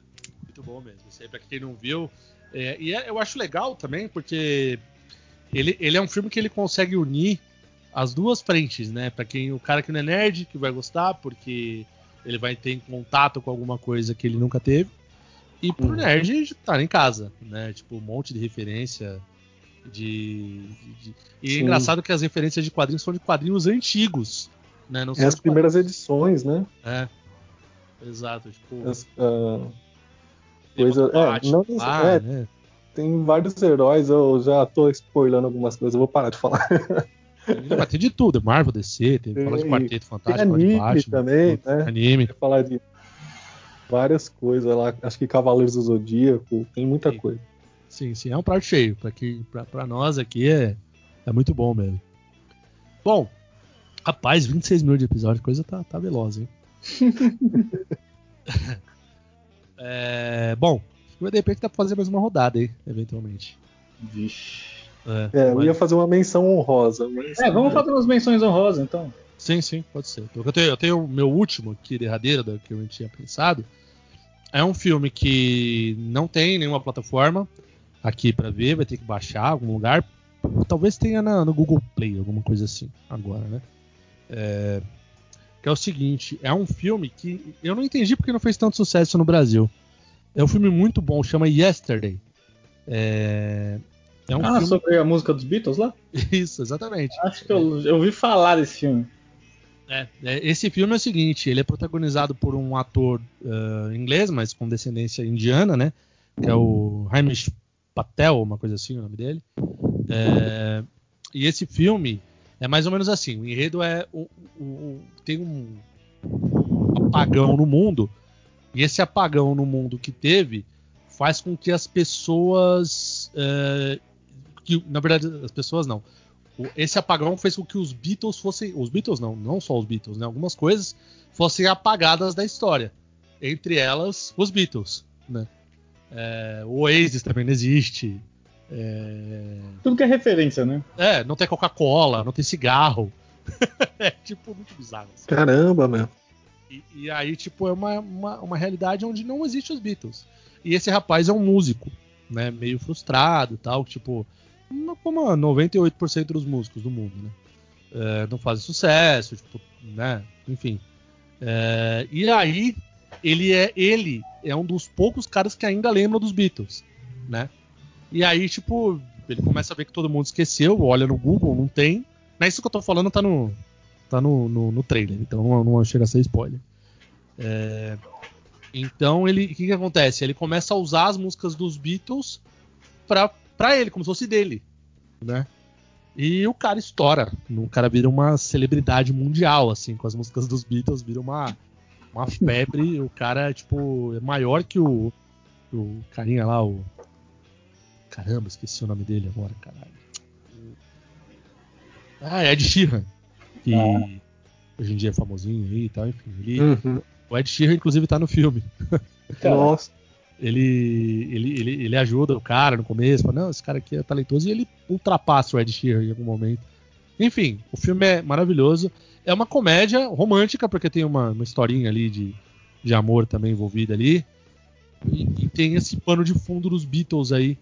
Muito bom mesmo. Isso aí, pra quem não viu, É, e é- eu acho legal também, porque ele, ele é um filme que ele consegue unir as duas frentes, né? Pra quem o cara que não é nerd, que vai gostar, porque ele vai ter contato com alguma coisa que ele nunca teve. E pro Uhum. nerd estar em casa, né? Tipo, um monte de referência de. de- de- E é engraçado que as referências de quadrinhos são de quadrinhos antigos, né? Não É as de primeiras edições, né? É. Exato, tipo. As, ah, tem uma coisa- é, não- lá, é. né? tem vários heróis, eu já tô spoilando algumas coisas, eu vou parar de falar. Tem de tudo, Marvel, DC, tem, fala de Tem. Quarteto Tem Fantástico, fala de anime Batman, também, né? Anime. Falar de várias coisas lá, acho que Cavaleiros do Zodíaco, tem muita coisa. Sim, sim, é um prato cheio. Pra, que, pra, pra nós aqui é, é muito bom mesmo. Bom, rapaz, 26 mil de episódio, a coisa tá, tá veloz, hein? É, bom, acho que de repente dá pra fazer mais uma rodada aí, eventualmente. Vixe. É, É, eu mas- ia fazer uma menção honrosa, mas. É, vamos fazer umas menções honrosas, então. Sim, sim, pode ser. Eu tenho, eu tenho o meu último aqui, derradeiro, do que eu tinha pensado. É um filme que não tem nenhuma plataforma aqui pra ver, vai ter que baixar algum lugar. Talvez tenha na- no Google Play, alguma coisa assim, agora, né? É, que é o seguinte, é um filme que eu não entendi porque não fez tanto sucesso no Brasil. É um filme muito bom, chama Yesterday. É, é um ah, filme... sobre a música dos Beatles lá? Isso, exatamente. Acho que eu, eu ouvi falar desse filme. É, é, esse filme é o seguinte, ele é protagonizado por um ator ah, inglês, mas com descendência indiana, né? Que é o Hamish Patel, uma coisa assim, o nome dele. É, e esse filme é mais ou menos assim. O enredo é o- o- tem um apagão no mundo e esse apagão no mundo que teve faz com que as pessoas, é, que na verdade as pessoas não, esse apagão fez com que os Beatles fossem. Os Beatles não, não só os Beatles, né? Algumas coisas fossem apagadas da história. Entre elas, os Beatles. Né? É, o Oasis também não existe. É, Tudo que é referência, né? é, não tem Coca-Cola, não tem cigarro. é tipo muito bizarro. assim. Caramba, meu. E, e aí, tipo, é uma, uma, uma realidade onde não existe os Beatles. E esse rapaz é um músico, né? Meio frustrado e tal, tipo, como 98% dos músicos do mundo, né? É, não fazem sucesso, tipo, né? Enfim. É, e aí, ele é ele é um dos poucos caras que ainda lembram dos Beatles, né? E aí, tipo, ele começa a ver que todo mundo esqueceu, olha no Google, não tem. Mas isso que eu tô falando tá no, tá no, no, no trailer, então não, não chega a ser spoiler. É, então ele, o que, que acontece? Ele começa a usar as músicas dos Beatles pra, pra ele, como se fosse dele, né? E o cara estoura, o cara vira uma celebridade mundial, assim, com as músicas dos Beatles, vira uma, uma febre, o cara, tipo, é maior que o, o carinha lá, o... Caramba, esqueci o nome dele agora, caralho. Ah, Ed Sheeran, que hoje em dia é famosinho aí e tal, enfim. Ele, Uhum. O Ed Sheeran, inclusive, tá no filme. Nossa. Ele, ele, ele, ele ajuda o cara no começo, fala, não, esse cara aqui é talentoso, e ele ultrapassa o Ed Sheeran em algum momento. Enfim, o filme é maravilhoso. É uma comédia romântica, porque tem uma, uma historinha ali de, de amor também envolvida ali. E, e tem esse pano de fundo dos Beatles aí,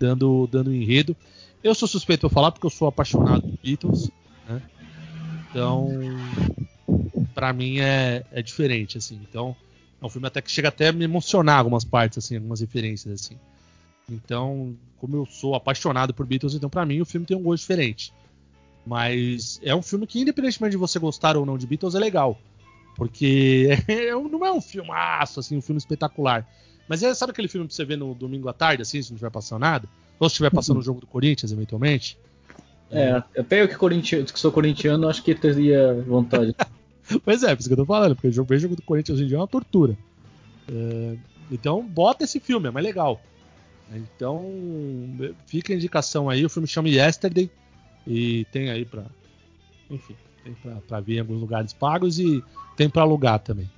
dando, dando enredo. Eu sou suspeito pra falar, porque eu sou apaixonado por Beatles, né? Então, pra mim é, é diferente, assim. Então, é um filme até que chega até a me emocionar algumas partes, assim, algumas referências, assim. Então, como eu sou apaixonado por Beatles, então pra mim o filme tem um gosto diferente. Mas é um filme que, independentemente de você gostar ou não de Beatles, é legal. Porque é- não é um filmaço, assim, um filme espetacular. Mas é, sabe aquele filme pra você ver no domingo à tarde, assim, se não estiver passando nada? Ou se estiver passando o jogo do Corinthians, eventualmente? É, até eu que, corintiano, que sou corintiano, acho que teria vontade. Pois é, por isso que eu tô falando, porque o ver jogo do Corinthians hoje em dia é uma tortura. É, então, bota esse filme, é mais legal. Então, fica a indicação aí, o filme chama Yesterday e tem aí pra. Enfim, tem pra ver em alguns lugares pagos e tem pra alugar também.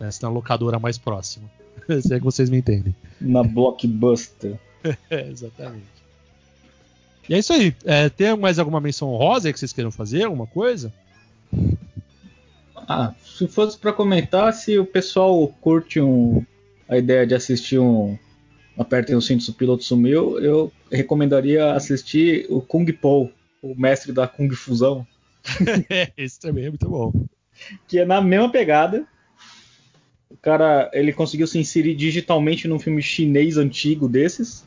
Né, se na locadora mais próxima. Se é que vocês me entendem. Na Blockbuster. É, exatamente. E é isso aí. É, tem mais alguma menção honrosa que vocês queiram fazer? Alguma coisa? Ah, se fosse pra comentar, se o pessoal curte um, a ideia de assistir um, apertem os cintos, o piloto sumiu, eu recomendaria assistir o Kung Po, o mestre da Kung Fusão, Esse também é muito bom. que é na mesma pegada. O cara, ele conseguiu se inserir digitalmente num filme chinês antigo desses.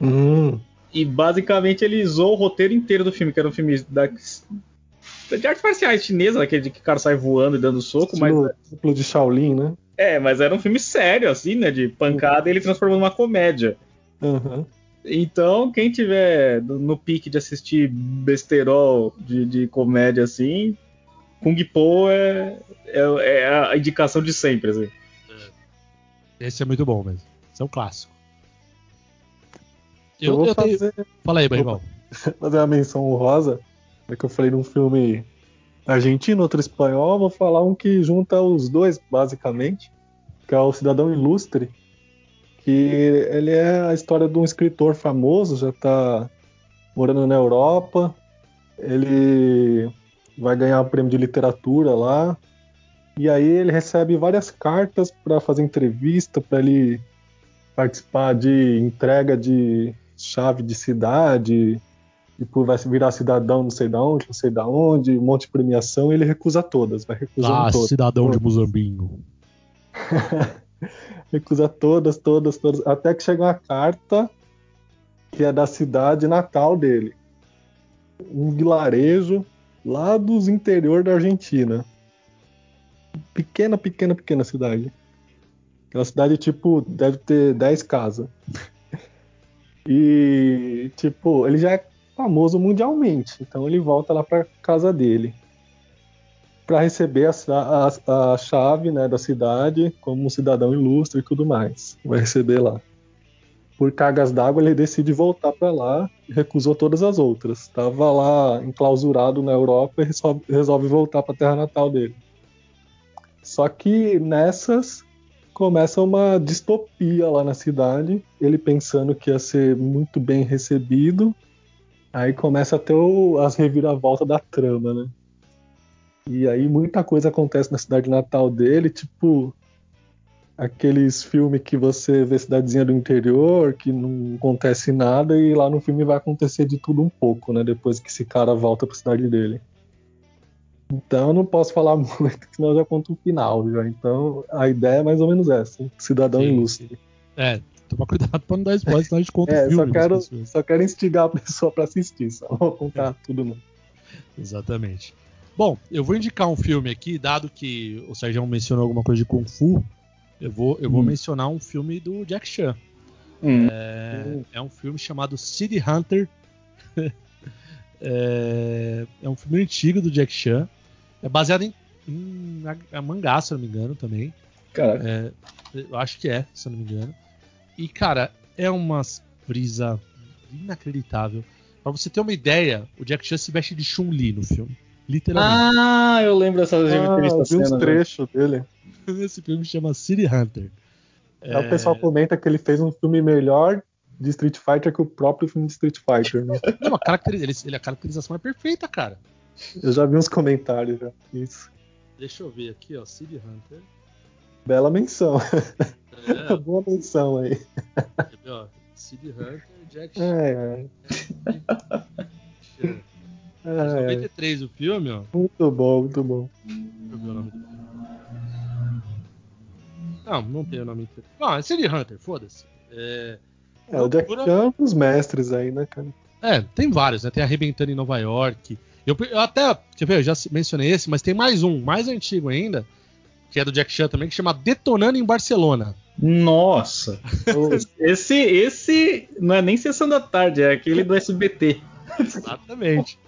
Hum, E basicamente ele usou o roteiro inteiro do filme, que era um filme da, de artes marciais chinesa, aquele de que o cara sai voando e dando soco, mas estilo Templo de Shaolin, né? é, mas era um filme sério, assim, né? De pancada, e ele transformou numa comédia. Aham. Então, quem tiver no pique de assistir besterol de, de comédia assim, Kung Po é, é, é a indicação de sempre, assim. Esse é muito bom mesmo. Esse é um clássico. Eu, Eu, vou eu tenho... fazer, Fala aí, Barrigol. fazer uma menção honrosa. É que eu falei num filme argentino, outro espanhol. Vou falar um que junta os dois, basicamente. Que é o Cidadão Ilustre. Que ele é a história de um escritor famoso, já tá morando na Europa. Ele vai ganhar o prêmio de literatura lá. E aí ele recebe várias cartas para fazer entrevista, para ele participar de entrega de chave de cidade, tipo, vai virar cidadão não sei da onde, não sei da onde, um monte de premiação, e ele recusa todas, vai recusando Ah, todas. cidadão de Muzambinho. Recusa todas, todas, todas, até que chega uma carta que é da cidade natal dele. Um vilarejo lá dos interior da Argentina. Pequena, pequena, pequena cidade. Aquela cidade, tipo, deve ter 10 casas. E, tipo, ele já é famoso mundialmente. Então ele volta lá pra casa dele. Pra receber a, a- a chave né, da cidade como um cidadão ilustre e tudo mais. Vai receber lá. Por cargas d'água, ele decide voltar pra lá e recusou todas as outras. Tava lá enclausurado na Europa e resolve, resolve voltar pra terra natal dele. Só que nessas começa uma distopia lá na cidade. Ele pensando que ia ser muito bem recebido. Aí começa a ter o- as reviravoltas da trama, né? E aí muita coisa acontece na cidade natal dele, tipo aqueles filmes que você vê cidadezinha do interior, que não acontece nada, e lá no filme vai acontecer de tudo um pouco, né? Depois que esse cara volta pra cidade dele. Então eu não posso falar muito, senão eu já conto o final já. Então a ideia é mais ou menos essa: cidadão Sim, ilustre. É, toma cuidado pra não dar spoiler, senão a gente conta o É, filme. só quero, só quero instigar a pessoa pra assistir, só vou contar tudo não. Exatamente. Bom, eu vou indicar um filme aqui, dado que o Sérgio mencionou alguma coisa de Kung Fu. Eu vou, eu vou Hum. mencionar um filme do Jack Chan. Hum. É, é um filme chamado City Hunter. é, é um filme antigo do Jack Chan. É baseado em, em a- a mangá, se eu não me engano, também. Caraca. É, eu acho que é, se eu não me engano. E, cara, é uma brisa inacreditável. Pra você ter uma ideia, o Jack Chan se veste de Chun-Li no filme. Literalmente. Ah, eu lembro dessa Ah, eu entrevista vi uns né? trechos dele. Esse filme chama City Hunter. Aí o pessoal comenta que ele fez um filme melhor de Street Fighter que o próprio filme de Street Fighter, né? Não, a, ele- ele- a caracterização é perfeita, cara. Eu já vi uns comentários já. Isso. Deixa eu ver aqui, ó. City Hunter. Bela menção. É, Boa menção aí. quer ver, ó. City Hunter, Jack Chan. É, é. Chan. É, é. 93 o filme, ó. Muito bom, muito bom. Deixa eu ver o nome dele. Não, não tem o nome inteiro. Não, é City Hunter, foda-se. É, É, o Jack Procura- Chan é um dos mestres aí, né, cara? é, tem vários, né? Tem Arrebentando em Nova York. Eu, eu até, quer ver, eu já mencionei esse, mas tem mais um, mais antigo ainda, que é do Jack Chan também, que chama Detonando em Barcelona. Nossa. Esse, esse não é nem sessão da tarde, é aquele do SBT. Exatamente.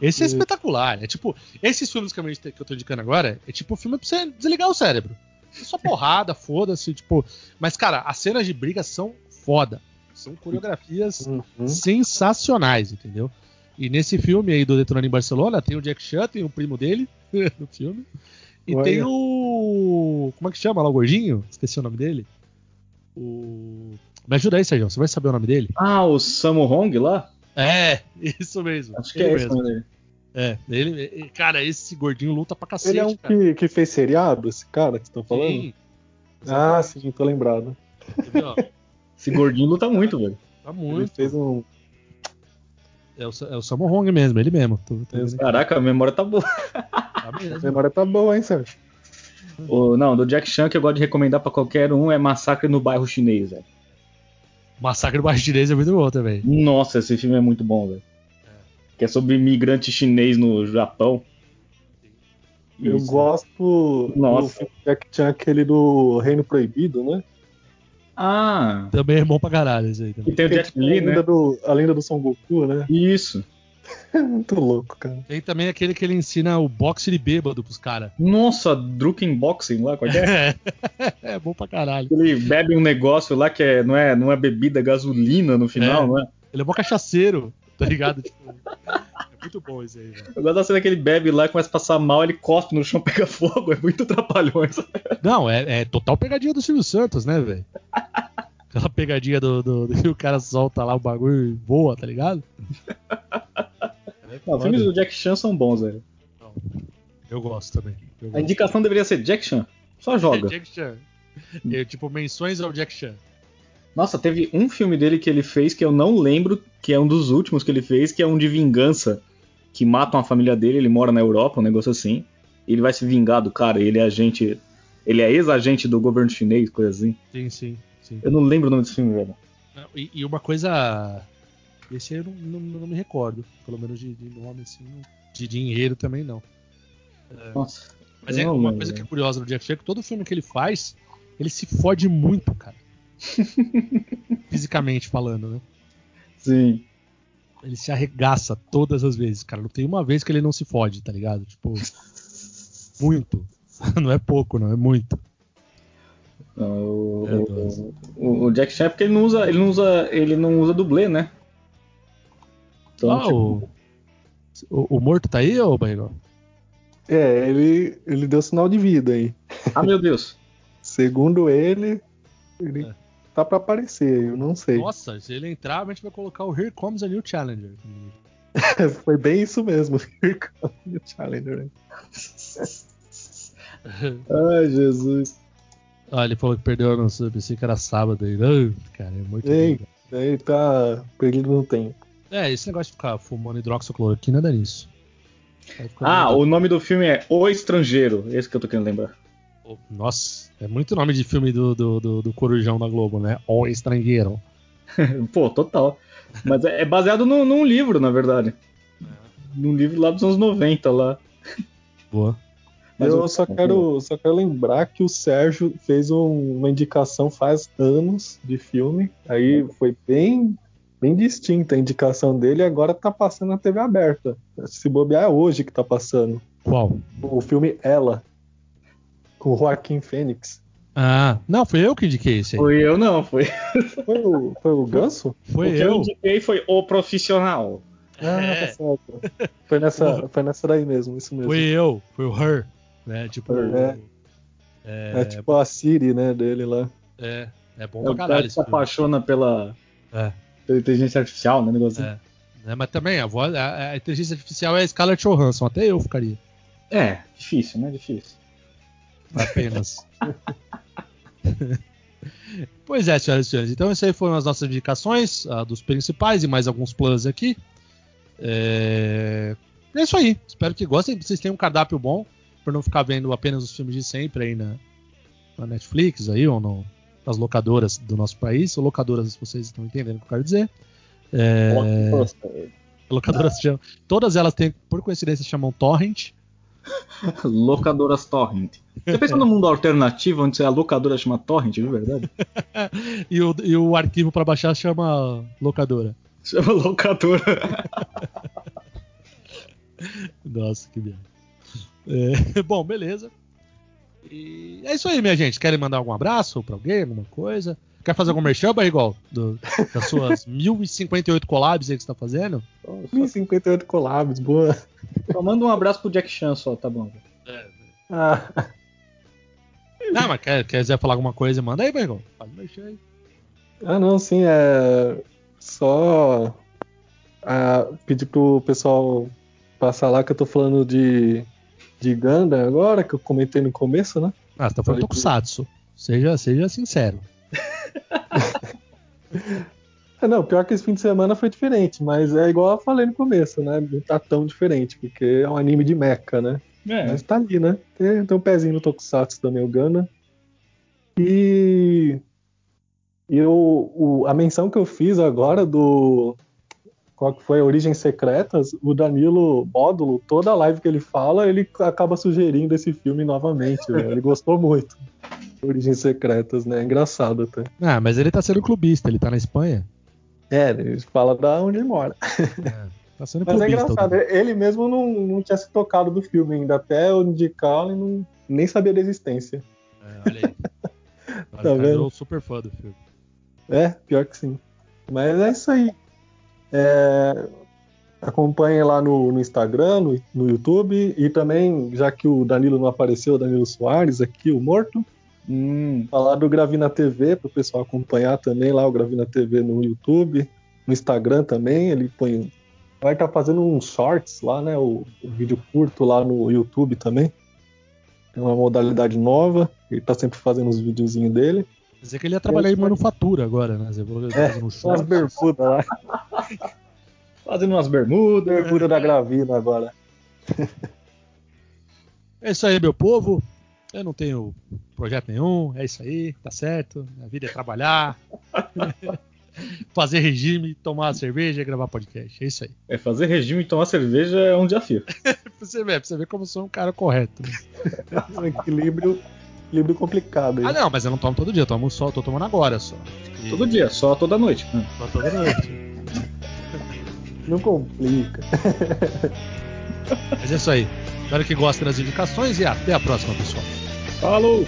Esse é Isso. espetacular. É tipo, esses filmes que eu, que eu tô indicando agora, é tipo filme pra você desligar o cérebro. É só porrada, foda-se, tipo. Mas, cara, as cenas de briga são foda. São coreografias Uhum. sensacionais, entendeu? E nesse filme aí do Detonando em Barcelona, tem o Jack Chan, tem o primo dele no filme. E Olha. tem o. Como é que chama lá o gordinho? Esqueci o nome dele. O. Me ajuda aí, Sérgio. Você vai saber o nome dele? Ah, o Samu Hong lá? É, isso mesmo. Acho que ele é mesmo. É, ele, cara, esse gordinho luta pra cacete. Ele é um cara. que, que fez seriado, esse cara que você tá falando? Sim. Ah, sim, tô lembrado. Ó? Esse gordinho luta muito, velho. Tá Ele muito. fez um. É o, é o Hong mesmo, ele mesmo. Tô, tô. Caraca, a memória tá boa. Tá A mesmo. memória tá boa, hein, Sérgio? O, não, do Jack Chan que eu gosto de recomendar pra qualquer um é Massacre no Bairro Chinês, velho. Massacre do Bairro Chinês é muito bom também. Nossa, esse filme é muito bom, velho. Que é sobre imigrante chinês no Japão. Eu Isso. gosto Nossa. do filme Jack Chan, aquele do Reino Proibido, né? Ah, Também é bom pra caralho esse aí e também. tem o é a, lenda né? do, a lenda do Son Goku, né? Isso. Muito louco, cara. Tem também aquele que ele ensina o boxe de bêbado pros caras. Nossa, Drunken Boxing lá, qual é? É. é bom pra caralho. Ele bebe um negócio lá que é, não, é, não é bebida, é gasolina no final, É. não é? Ele é bom cachaceiro, tá ligado? Tipo, é muito bom esse aí, velho. Eu gosto da cena que ele bebe lá, começa a passar mal, ele cospe no chão, pega fogo, é muito trapalhões. Não, é, é total pegadinha do Silvio Santos, né, velho? Aquela pegadinha do, do, do que o cara solta lá o bagulho e voa, tá ligado? É Não, os filmes do Jack Chan são bons, velho. Eu gosto também. Eu A gosto. indicação deveria ser Jack Chan. Só joga. Jack Chan. Eu, tipo, menções ao Jack Chan. Nossa, teve um filme dele que ele fez que eu não lembro, que é um dos últimos que ele fez, que é um de vingança. Que matam a família dele, ele mora na Europa, um negócio assim. E ele vai se vingar do cara, ele é agente. Ele é ex-agente do governo chinês, coisa assim. Sim, sim, sim. Eu não lembro o nome desse filme, velho. E, e uma coisa. Esse aí eu não, não, não me recordo. Pelo menos de, de nome, assim. De dinheiro também não. Nossa. Mas é Não, uma mano. coisa que é curiosa do Jack Chan é que todo filme que ele faz, ele se fode muito, cara. Fisicamente falando, né? Sim. Ele se arregaça todas as vezes, cara. Não tem uma vez que ele não se fode, tá ligado? Tipo. Muito. Não é pouco, não, é muito. Não, o, Meu o, o- Jack Chan é porque ele não usa, ele não usa, ele não usa dublê, né? Então, Ah, tipo, o, o, morto tá aí, ô Barrigão? É, ele, ele deu sinal de vida aí. ah, meu Deus. Segundo ele, ele É. tá pra aparecer, eu não sei. Nossa, se ele entrar, a gente vai colocar o Here Comes a New Challenger. Foi bem isso mesmo. Here comes the Challenger. né? Ai, Jesus. Ah, ele falou que perdeu no sub, pensei que era sábado aí. Cara, é muito Ei. bom. Daí tá perdido no tempo. É, esse negócio de ficar fumando hidroxicloroquina dá nisso. Ah, meio- o nome do filme é O Estrangeiro. Esse que eu tô querendo lembrar. Nossa, é muito nome de filme do, do, do, do Corujão da Globo, né? O Estrangeiro. Pô, total. Mas é é baseado num, num livro, na verdade. Num livro lá dos anos 90 lá. Boa. Mas eu o- só quero, só quero lembrar que o Sérgio fez um- uma indicação faz anos de filme. Aí foi bem, bem distinta a indicação dele e agora tá passando na TV aberta. Se bobear é hoje que tá passando. Qual? O filme Ela, com o Joaquim Fênix. Ah, não, foi eu que indiquei esse aí. Foi eu não, foi. Foi o, foi o Ganso? Foi o que eu eu. indiquei foi O Profissional. Ah, É. tá certo. Foi nessa, foi nessa daí mesmo, isso mesmo. Foi eu. Foi o Her. Né? Tipo. É. É, É tipo a Siri, né, dele lá. é, é bom É pra o cara caralho que esse se apaixona pela, É. inteligência artificial, né? Negócio. É. Né, mas também, a, voz, a, a inteligência artificial é a Scarlett Johansson. Até eu ficaria. É, difícil, né? Difícil. Apenas. pois é, senhoras e senhores. Então, essas aí foram as nossas indicações dos principais e mais alguns planos aqui. É... é isso aí. Espero que gostem. Vocês tenham um cardápio bom para não ficar vendo apenas os filmes de sempre aí na, na Netflix aí, ou no- nas locadoras do nosso país. Ou locadoras, se vocês estão entendendo o que eu quero dizer. É... Locadoras chamam, todas elas têm, por coincidência, chamam Torrent. locadoras torrent. Você pensa no mundo alternativo onde a locadora chama torrent, de verdade? E o, e o arquivo para baixar chama locadora. Chama locadora. Nossa, que merda. É, bom, beleza. E é isso aí, minha gente. Querem mandar algum abraço pra alguém, alguma coisa? Quer fazer algum merchan, Barrigol? Do, das suas 1058 collabs aí que você tá fazendo? 1058 collabs, boa. Só manda um abraço pro Jack Chan só, tá bom. Ah, Não, mas quer, quiser falar alguma coisa, manda aí, Barrigol. Faz merchan aí. ah, não, sim, é só ah, pedir pro pessoal passar lá que eu tô falando de, de Ganda agora, que eu comentei no começo, né? Ah, você tá falando Tokusatsu. Seja, seja sincero. É, não, pior que esse fim de semana foi diferente, mas é igual eu falei no começo, né? Não tá tão diferente, porque é um anime de mecha, né? É, Mas tá ali, né? Tem, tem um pezinho no Tokusatsu também, o Gana. E. E o, o- a menção que eu fiz agora do. Qual que foi? Origens Secretas, o Danilo Módulo, toda live que ele fala, ele acaba sugerindo esse filme novamente. velho. Ele gostou muito. Origens Secretas, né? É engraçado até. Ah, mas ele tá sendo clubista, ele tá na Espanha. É, ele fala da onde ele mora. Tá sendo Mas é clubista. engraçado, ele mesmo não, não tinha se tocado do filme ainda. Até eu indicar, ele não, nem sabia da existência. É, olha aí. Tá vendo? super fã do filme. É, pior que sim. Mas é isso aí. É, acompanhem lá no, no Instagram, no, no YouTube. E também, já que o Danilo não apareceu, o Danilo Soares aqui, o morto, hum, falar do Gravina TV, para o pessoal acompanhar também lá o Gravina TV no YouTube. No Instagram também, ele põe. Vai estar fazendo uns shorts lá, né? O, o vídeo curto lá no YouTube também. É uma modalidade nova. Ele tá sempre fazendo os videozinhos dele. Quer dizer que ele ia trabalhar em manufatura agora, né? Você falou que ele É, fazendo um São as short. bermudas lá. fazendo umas bermudas. Bermuda da Gravina agora. É isso aí, meu povo. Eu não tenho projeto nenhum, é isso aí, tá certo. A vida é trabalhar, fazer regime, tomar cerveja e gravar podcast. É isso aí. É, fazer regime e tomar cerveja é um desafio. Pra você ver, pra você ver como eu sou um cara correto. né? Um equilíbrio, equilíbrio complicado. aí. Ah, não, mas eu não tomo todo dia, eu tomo só, tô tomando agora só. E- Todo dia, só toda noite. Hum. Só toda noite. Não complica. Mas é isso aí. Espero que gostem das indicações e até a próxima, pessoal. Falou!